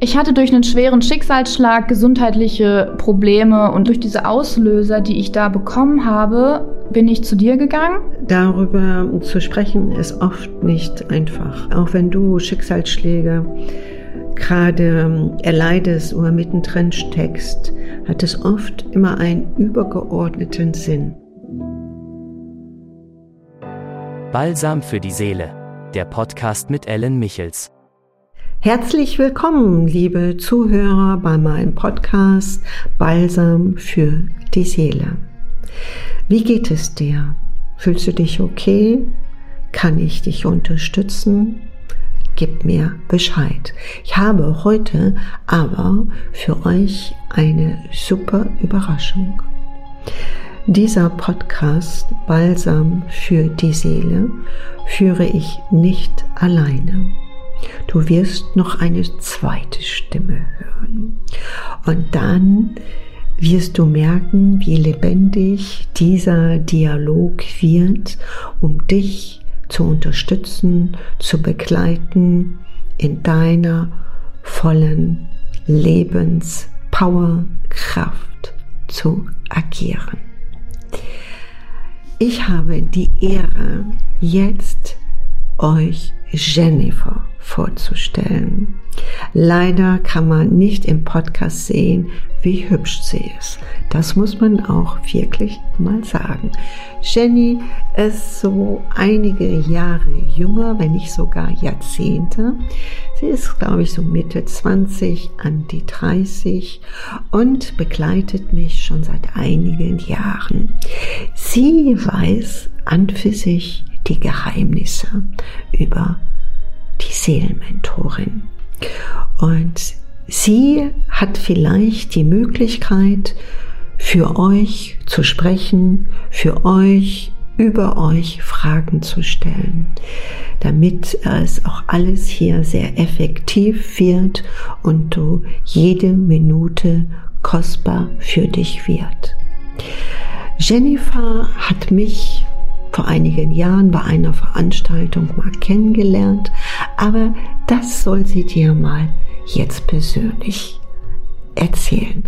Ich hatte durch einen schweren Schicksalsschlag gesundheitliche Probleme und durch diese Auslöser, die ich da bekommen habe, bin ich zu dir gegangen. Darüber zu sprechen ist oft nicht einfach. Auch wenn du Schicksalsschläge gerade erleidest oder mittendrin steckst, hat es oft immer einen übergeordneten Sinn. Balsam für die Seele, der Podcast mit Ellen Michels. Herzlich willkommen, liebe Zuhörer, bei meinem Podcast Balsam für die Seele. Wie geht es dir? Fühlst du dich okay? Kann ich dich unterstützen? Gib mir Bescheid. Ich habe heute aber für euch eine super Überraschung. Dieser Podcast Balsam für die Seele führe ich nicht alleine. Du wirst noch eine zweite Stimme hören. Und dann wirst du merken, wie lebendig dieser Dialog wird, um dich zu unterstützen, zu begleiten in deiner vollen Lebenspowerkraft zu agieren. Ich habe die Ehre, jetzt euch Jennifer vorzustellen. Leider kann man nicht im Podcast sehen, wie hübsch sie ist. Das muss man auch wirklich mal sagen. Jenny ist so einige Jahre jünger, wenn nicht sogar Jahrzehnte. Sie ist, glaube ich, so Mitte 20 an die 30 und begleitet mich schon seit einigen Jahren. Sie weiß an für sich die Geheimnisse über die Seelenmentorin. Und sie hat vielleicht die Möglichkeit, für euch zu sprechen, für euch über euch Fragen zu stellen, damit es auch alles hier sehr effektiv wird und du jede Minute kostbar für dich wird. Jennifer hat mich vor einigen Jahren bei einer Veranstaltung mal kennengelernt, aber das soll sie dir mal jetzt persönlich erzählen.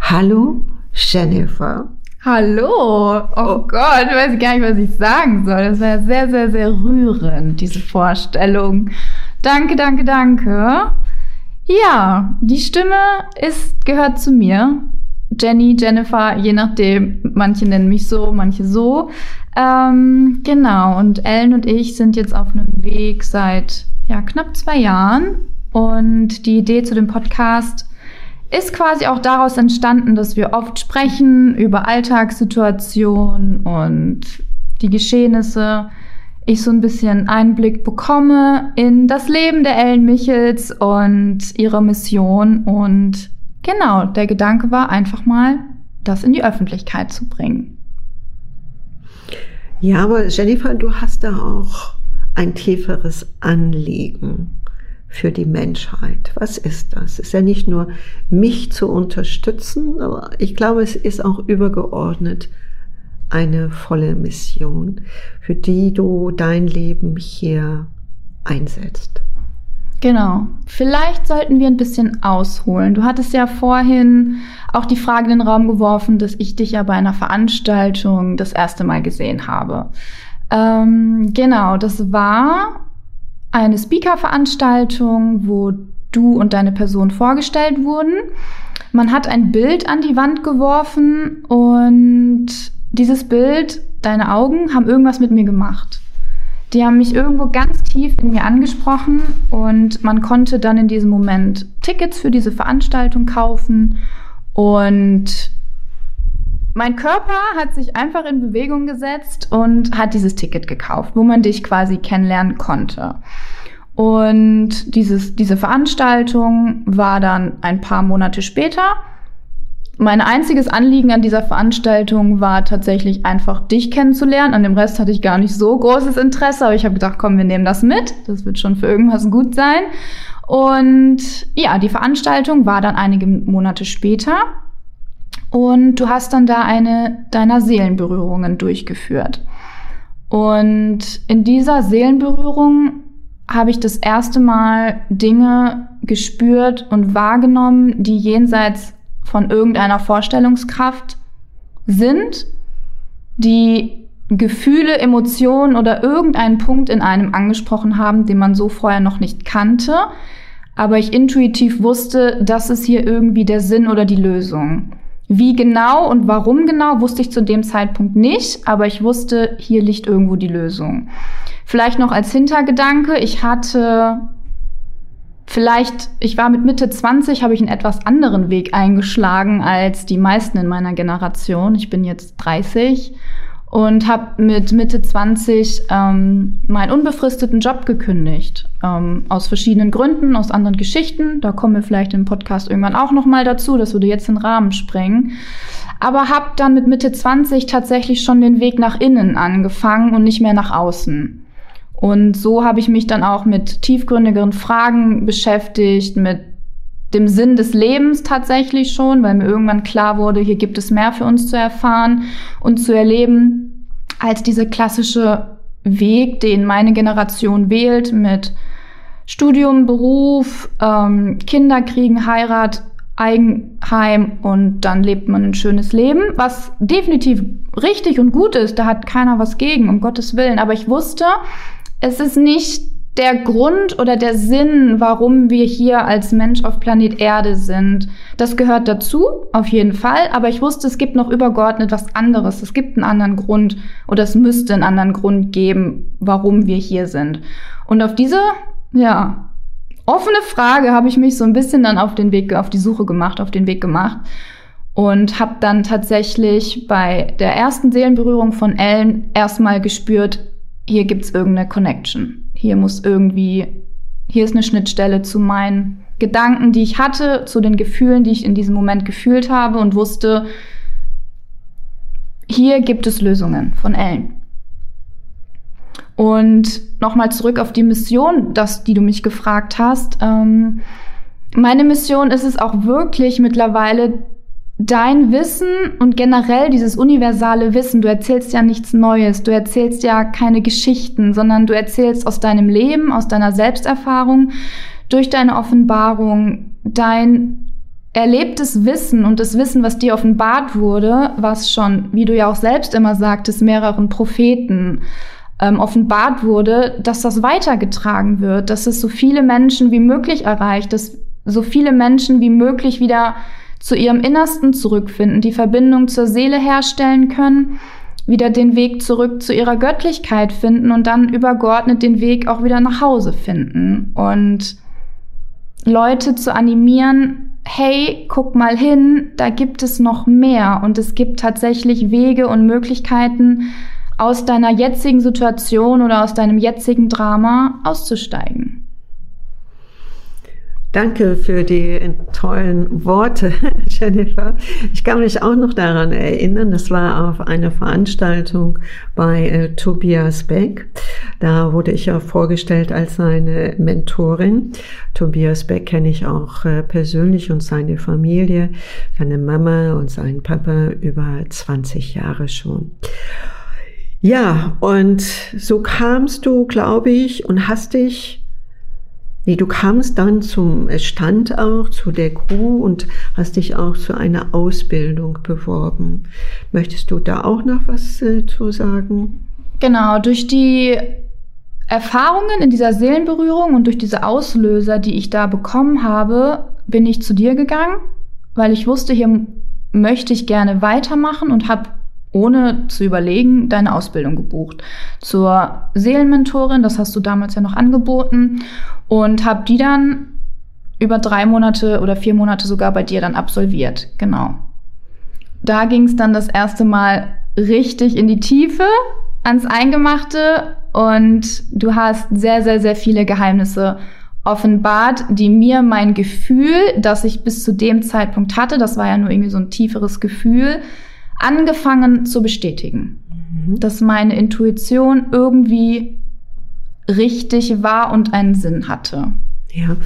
Hallo, Jennifer. Hallo. Oh, oh Gott, ich weiß gar nicht, was ich sagen soll. Das war sehr, sehr, sehr rührend, diese Vorstellung. Danke, danke, danke. Ja, die Stimme ist, gehört zu mir. Jenny, Jennifer, je nachdem. Manche nennen mich so, manche so. Ähm, genau, und Ellen und ich sind jetzt auf einem Weg seit ja, knapp zwei Jahren. Und die Idee zu dem Podcast ist quasi auch daraus entstanden, dass wir oft sprechen über Alltagssituationen und die Geschehnisse. Ich so ein bisschen Einblick bekomme in das Leben der Ellen Michels und ihre Mission. Und genau, der Gedanke war einfach mal, das in die Öffentlichkeit zu bringen. Ja, aber Jennifer, du hast da auch ein tieferes Anliegen für die Menschheit. Was ist das? Es ist ja nicht nur mich zu unterstützen, aber ich glaube, es ist auch übergeordnet eine volle Mission, für die du dein Leben hier einsetzt. Genau. Vielleicht sollten wir ein bisschen ausholen. Du hattest ja vorhin auch die Frage in den Raum geworfen, dass ich dich ja bei einer Veranstaltung das erste Mal gesehen habe. Ähm, genau, das war eine Speaker-Veranstaltung, wo du und deine Person vorgestellt wurden. Man hat ein Bild an die Wand geworfen und dieses Bild, deine Augen, haben irgendwas mit mir gemacht. Die haben mich irgendwo ganz tief in mir angesprochen und man konnte dann in diesem Moment Tickets für diese Veranstaltung kaufen und mein Körper hat sich einfach in Bewegung gesetzt und hat dieses Ticket gekauft, wo man dich quasi kennenlernen konnte. Und dieses, diese Veranstaltung war dann ein paar Monate später. Mein einziges Anliegen an dieser Veranstaltung war tatsächlich einfach dich kennenzulernen. An dem Rest hatte ich gar nicht so großes Interesse, aber ich habe gedacht, komm, wir nehmen das mit. Das wird schon für irgendwas gut sein. Und ja, die Veranstaltung war dann einige Monate später. Und du hast dann da eine deiner Seelenberührungen durchgeführt. Und in dieser Seelenberührung habe ich das erste Mal Dinge gespürt und wahrgenommen, die jenseits von irgendeiner Vorstellungskraft sind, die Gefühle, Emotionen oder irgendeinen Punkt in einem angesprochen haben, den man so vorher noch nicht kannte, aber ich intuitiv wusste, das ist hier irgendwie der Sinn oder die Lösung. Wie genau und warum genau, wusste ich zu dem Zeitpunkt nicht, aber ich wusste, hier liegt irgendwo die Lösung. Vielleicht noch als Hintergedanke, ich hatte vielleicht, ich war mit Mitte 20, habe ich einen etwas anderen Weg eingeschlagen als die meisten in meiner Generation. Ich bin jetzt 30 und habe mit Mitte 20 ähm, meinen unbefristeten Job gekündigt. Ähm, aus verschiedenen Gründen, aus anderen Geschichten. Da kommen wir vielleicht im Podcast irgendwann auch noch mal dazu. Das würde jetzt den Rahmen sprengen. Aber habe dann mit Mitte 20 tatsächlich schon den Weg nach innen angefangen und nicht mehr nach außen. Und so habe ich mich dann auch mit tiefgründigeren Fragen beschäftigt, mit dem Sinn des Lebens tatsächlich schon, weil mir irgendwann klar wurde, hier gibt es mehr für uns zu erfahren und zu erleben, als diese klassische Weg, den meine Generation wählt mit Studium, Beruf, ähm, Kinder kriegen, Heirat, Eigenheim und dann lebt man ein schönes Leben, was definitiv richtig und gut ist. Da hat keiner was gegen, um Gottes Willen. Aber ich wusste, es ist nicht der Grund oder der Sinn, warum wir hier als Mensch auf Planet Erde sind. Das gehört dazu, auf jeden Fall. Aber ich wusste, es gibt noch übergeordnet was anderes. Es gibt einen anderen Grund oder es müsste einen anderen Grund geben, warum wir hier sind. Und auf diese, ja, offene Frage habe ich mich so ein bisschen dann auf den Weg, auf die Suche gemacht, auf den Weg gemacht. Und habe dann tatsächlich bei der ersten Seelenberührung von Ellen erstmal gespürt, hier gibt's irgendeine Connection. Hier muss irgendwie, hier ist eine Schnittstelle zu meinen Gedanken, die ich hatte, zu den Gefühlen, die ich in diesem Moment gefühlt habe und wusste, hier gibt es Lösungen von Ellen. Und nochmal zurück auf die Mission, das, die du mich gefragt hast. Ähm, meine Mission ist es auch wirklich mittlerweile, dein Wissen und generell dieses universale Wissen, du erzählst ja nichts Neues, du erzählst ja keine Geschichten, sondern du erzählst aus deinem Leben, aus deiner Selbsterfahrung, durch deine Offenbarung, dein erlebtes Wissen und das Wissen, was dir offenbart wurde, was schon, wie du ja auch selbst immer sagtest, mehreren Propheten ähm, offenbart wurde, dass das weitergetragen wird, dass es so viele Menschen wie möglich erreicht, dass so viele Menschen wie möglich wieder zu ihrem Innersten zurückfinden, die Verbindung zur Seele herstellen können, wieder den Weg zurück zu ihrer Göttlichkeit finden und dann übergeordnet den Weg auch wieder nach Hause finden und Leute zu animieren, hey, guck mal hin, da gibt es noch mehr und es gibt tatsächlich Wege und Möglichkeiten, aus deiner jetzigen Situation oder aus deinem jetzigen Drama auszusteigen. Danke für die tollen Worte, Jennifer. Ich kann mich auch noch daran erinnern, das war auf einer Veranstaltung bei äh, Tobias Beck. Da wurde ich ja vorgestellt als seine Mentorin. Tobias Beck kenne ich auch äh, persönlich und seine Familie, seine Mama und seinen Papa über 20 Jahre schon. Ja, und so kamst du, glaube ich, und hast dich Nee, du kamst dann zum Stand auch, zu der Crew und hast dich auch zu einer Ausbildung beworben. Möchtest du da auch noch was äh, zu sagen? Genau, durch die Erfahrungen in dieser Seelenberührung und durch diese Auslöser, die ich da bekommen habe, bin ich zu dir gegangen, weil ich wusste, hier möchte ich gerne weitermachen und habe ohne zu überlegen, deine Ausbildung gebucht. Zur Seelenmentorin, das hast du damals ja noch angeboten, und habe die dann über drei Monate oder vier Monate sogar bei dir dann absolviert. Genau. Da ging es dann das erste Mal richtig in die Tiefe, ans Eingemachte und du hast sehr, sehr, sehr viele Geheimnisse offenbart, die mir mein Gefühl, das ich bis zu dem Zeitpunkt hatte, das war ja nur irgendwie so ein tieferes Gefühl, angefangen zu bestätigen. Mhm. Dass meine Intuition irgendwie richtig war und einen Sinn hatte. Ja.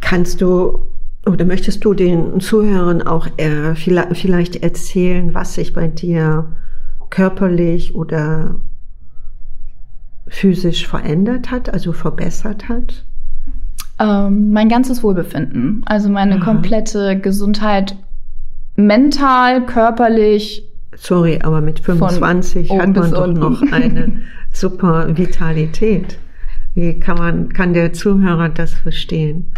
Kannst du oder möchtest du den Zuhörern auch äh, vielleicht erzählen, was sich bei dir körperlich oder physisch verändert hat, also verbessert hat? Ähm, mein ganzes Wohlbefinden, also meine Aha. komplette Gesundheit, mental, körperlich. Sorry, aber mit 25 oben hat man doch unten. noch eine super Vitalität. Wie kann man, kann der Zuhörer das verstehen?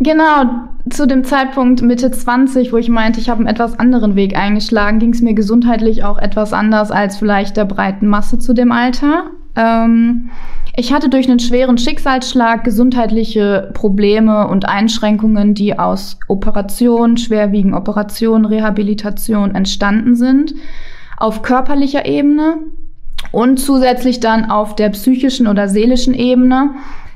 Genau, zu dem Zeitpunkt Mitte 20, wo ich meinte, ich habe einen etwas anderen Weg eingeschlagen, ging es mir gesundheitlich auch etwas anders als vielleicht der breiten Masse zu dem Alter. Ähm, ich hatte durch einen schweren Schicksalsschlag gesundheitliche Probleme und Einschränkungen, die aus Operation, schwerwiegenden Operationen, Rehabilitation entstanden sind, auf körperlicher Ebene und zusätzlich dann auf der psychischen oder seelischen Ebene,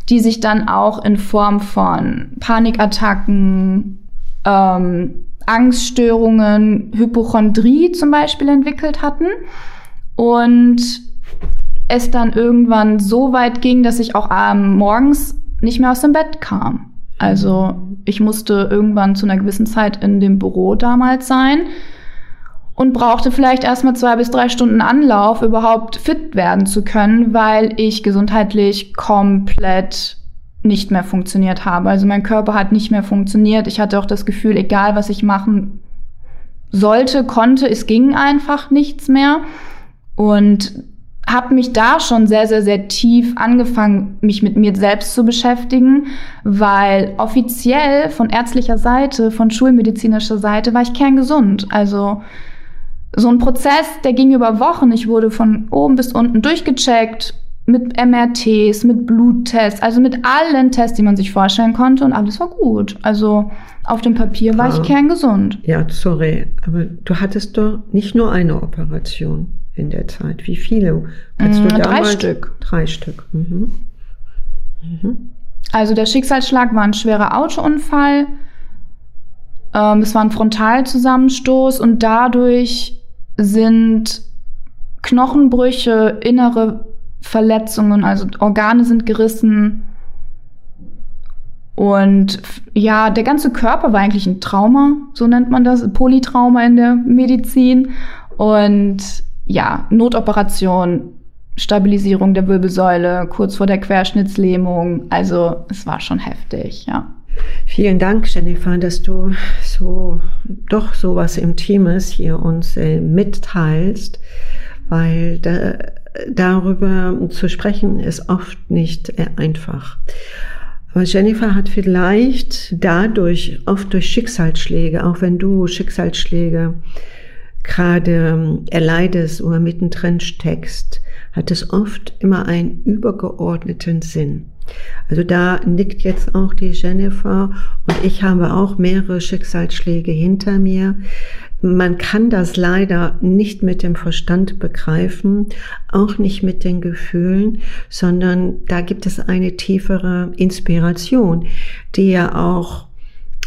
die sich dann auch in Form von Panikattacken, ähm, Angststörungen, Hypochondrie zum Beispiel entwickelt hatten. Und es dann irgendwann so weit ging, dass ich auch ähm, morgens nicht mehr aus dem Bett kam. Also ich musste irgendwann zu einer gewissen Zeit in dem Büro damals sein und brauchte vielleicht erstmal zwei bis drei Stunden Anlauf, überhaupt fit werden zu können, weil ich gesundheitlich komplett nicht mehr funktioniert habe. Also mein Körper hat nicht mehr funktioniert. Ich hatte auch das Gefühl, egal was ich machen sollte, konnte, es ging einfach nichts mehr. Und habe mich da schon sehr, sehr, sehr tief angefangen, mich mit mir selbst zu beschäftigen, weil offiziell von ärztlicher Seite, von schulmedizinischer Seite war ich kerngesund. Also so ein Prozess, der ging über Wochen. Ich wurde von oben bis unten durchgecheckt mit MRTs, mit Bluttests, also mit allen Tests, die man sich vorstellen konnte und alles war gut. Also auf dem Papier war ich Ah. kerngesund. Ja, sorry, aber du hattest doch nicht nur eine Operation in der Zeit. Wie viele? Kannst Mm, du drei damals- Stück. Drei Stück. Mhm. Also der Schicksalsschlag war ein schwerer Autounfall. Ähm, es war ein Frontalzusammenstoß und dadurch sind Knochenbrüche, innere Verletzungen, also Organe sind gerissen. Und ja, der ganze Körper war eigentlich ein Trauma, so nennt man das, Polytrauma in der Medizin. Und ja, Notoperation, Stabilisierung der Wirbelsäule, kurz vor der Querschnittslähmung. Also es war schon heftig, ja. Vielen Dank, Jennifer, dass du so doch sowas Intimes hier uns äh, mitteilst, weil da, darüber zu sprechen ist oft nicht einfach. Aber Jennifer hat vielleicht dadurch, oft durch Schicksalsschläge, auch wenn du Schicksalsschläge gerade ähm, erleidest oder mittendrin steckst, hat es oft immer einen übergeordneten Sinn. Also da nickt jetzt auch die Jennifer und ich habe auch mehrere Schicksalsschläge hinter mir. Man kann das leider nicht mit dem Verstand begreifen, auch nicht mit den Gefühlen, sondern da gibt es eine tiefere Inspiration, die ja auch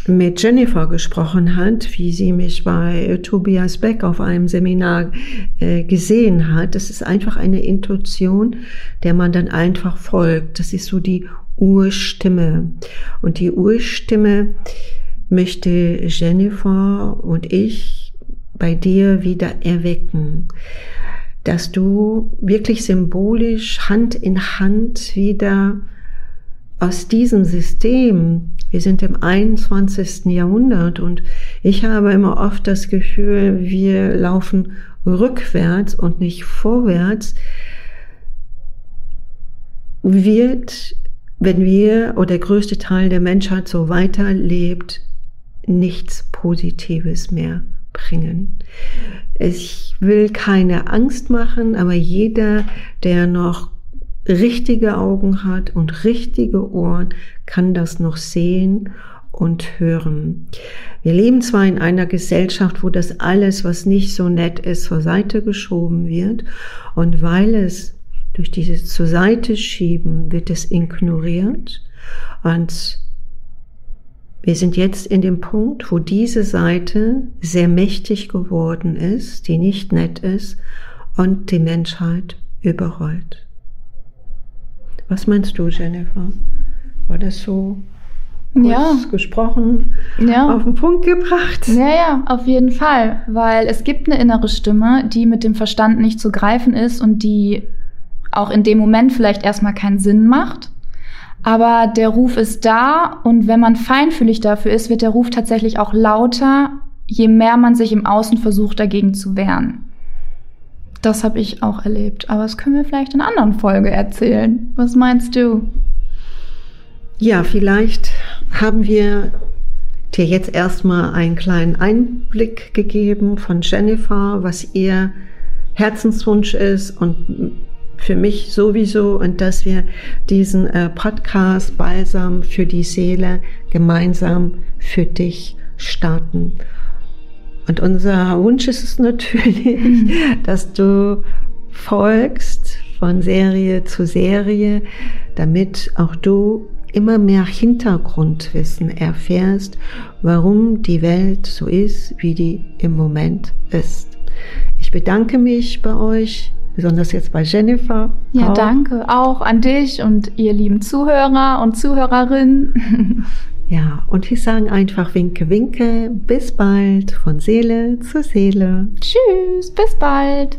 mit Jennifer gesprochen hat, wie sie mich bei Tobias Beck auf einem Seminar äh, gesehen hat. Das ist einfach eine Intuition, der man dann einfach folgt. Das ist so die Urstimme. Und die Urstimme möchte Jennifer und ich bei dir wieder erwecken, dass du wirklich symbolisch Hand in Hand wieder aus diesem System, wir sind im 21. Jahrhundert und ich habe immer oft das Gefühl, wir laufen rückwärts und nicht vorwärts, wird, wenn wir oder der größte Teil der Menschheit so weiterlebt, nichts Positives mehr bringen. Ich will keine Angst machen, aber jeder, der noch richtige Augen hat und richtige Ohren, kann das noch sehen und hören. Wir leben zwar in einer Gesellschaft, wo das alles, was nicht so nett ist, zur Seite geschoben wird. Und weil es durch dieses zur Seite schieben wird es ignoriert. Und wir sind jetzt in dem Punkt, wo diese Seite sehr mächtig geworden ist, die nicht nett ist und die Menschheit überrollt. Was meinst du, Jennifer? War das so Ja. gesprochen Ja. auf den Punkt gebracht? Ja, ja, auf jeden Fall, weil es gibt eine innere Stimme, die mit dem Verstand nicht zu greifen ist und die auch in dem Moment vielleicht erstmal keinen Sinn macht. Aber der Ruf ist da und wenn man feinfühlig dafür ist, wird der Ruf tatsächlich auch lauter, je mehr man sich im Außen versucht, dagegen zu wehren. Das habe ich auch erlebt. Aber das können wir vielleicht in einer anderen Folge erzählen. Was meinst du? Ja, vielleicht haben wir dir jetzt erstmal einen kleinen Einblick gegeben von Jennifer, was ihr Herzenswunsch ist und für mich sowieso und dass wir diesen äh, Podcast Balsam für die Seele gemeinsam für dich starten. Und unser Wunsch ist es natürlich, mhm. dass du folgst von Serie zu Serie, damit auch du immer mehr Hintergrundwissen erfährst, warum die Welt so ist, wie die im Moment ist. Ich bedanke mich bei euch, besonders jetzt bei Jennifer. Ja, auch. danke auch an dich und ihr lieben Zuhörer und Zuhörerinnen. Ja, und wir sagen einfach Winke, Winke. Bis bald von Seele zu Seele. Tschüss, bis bald.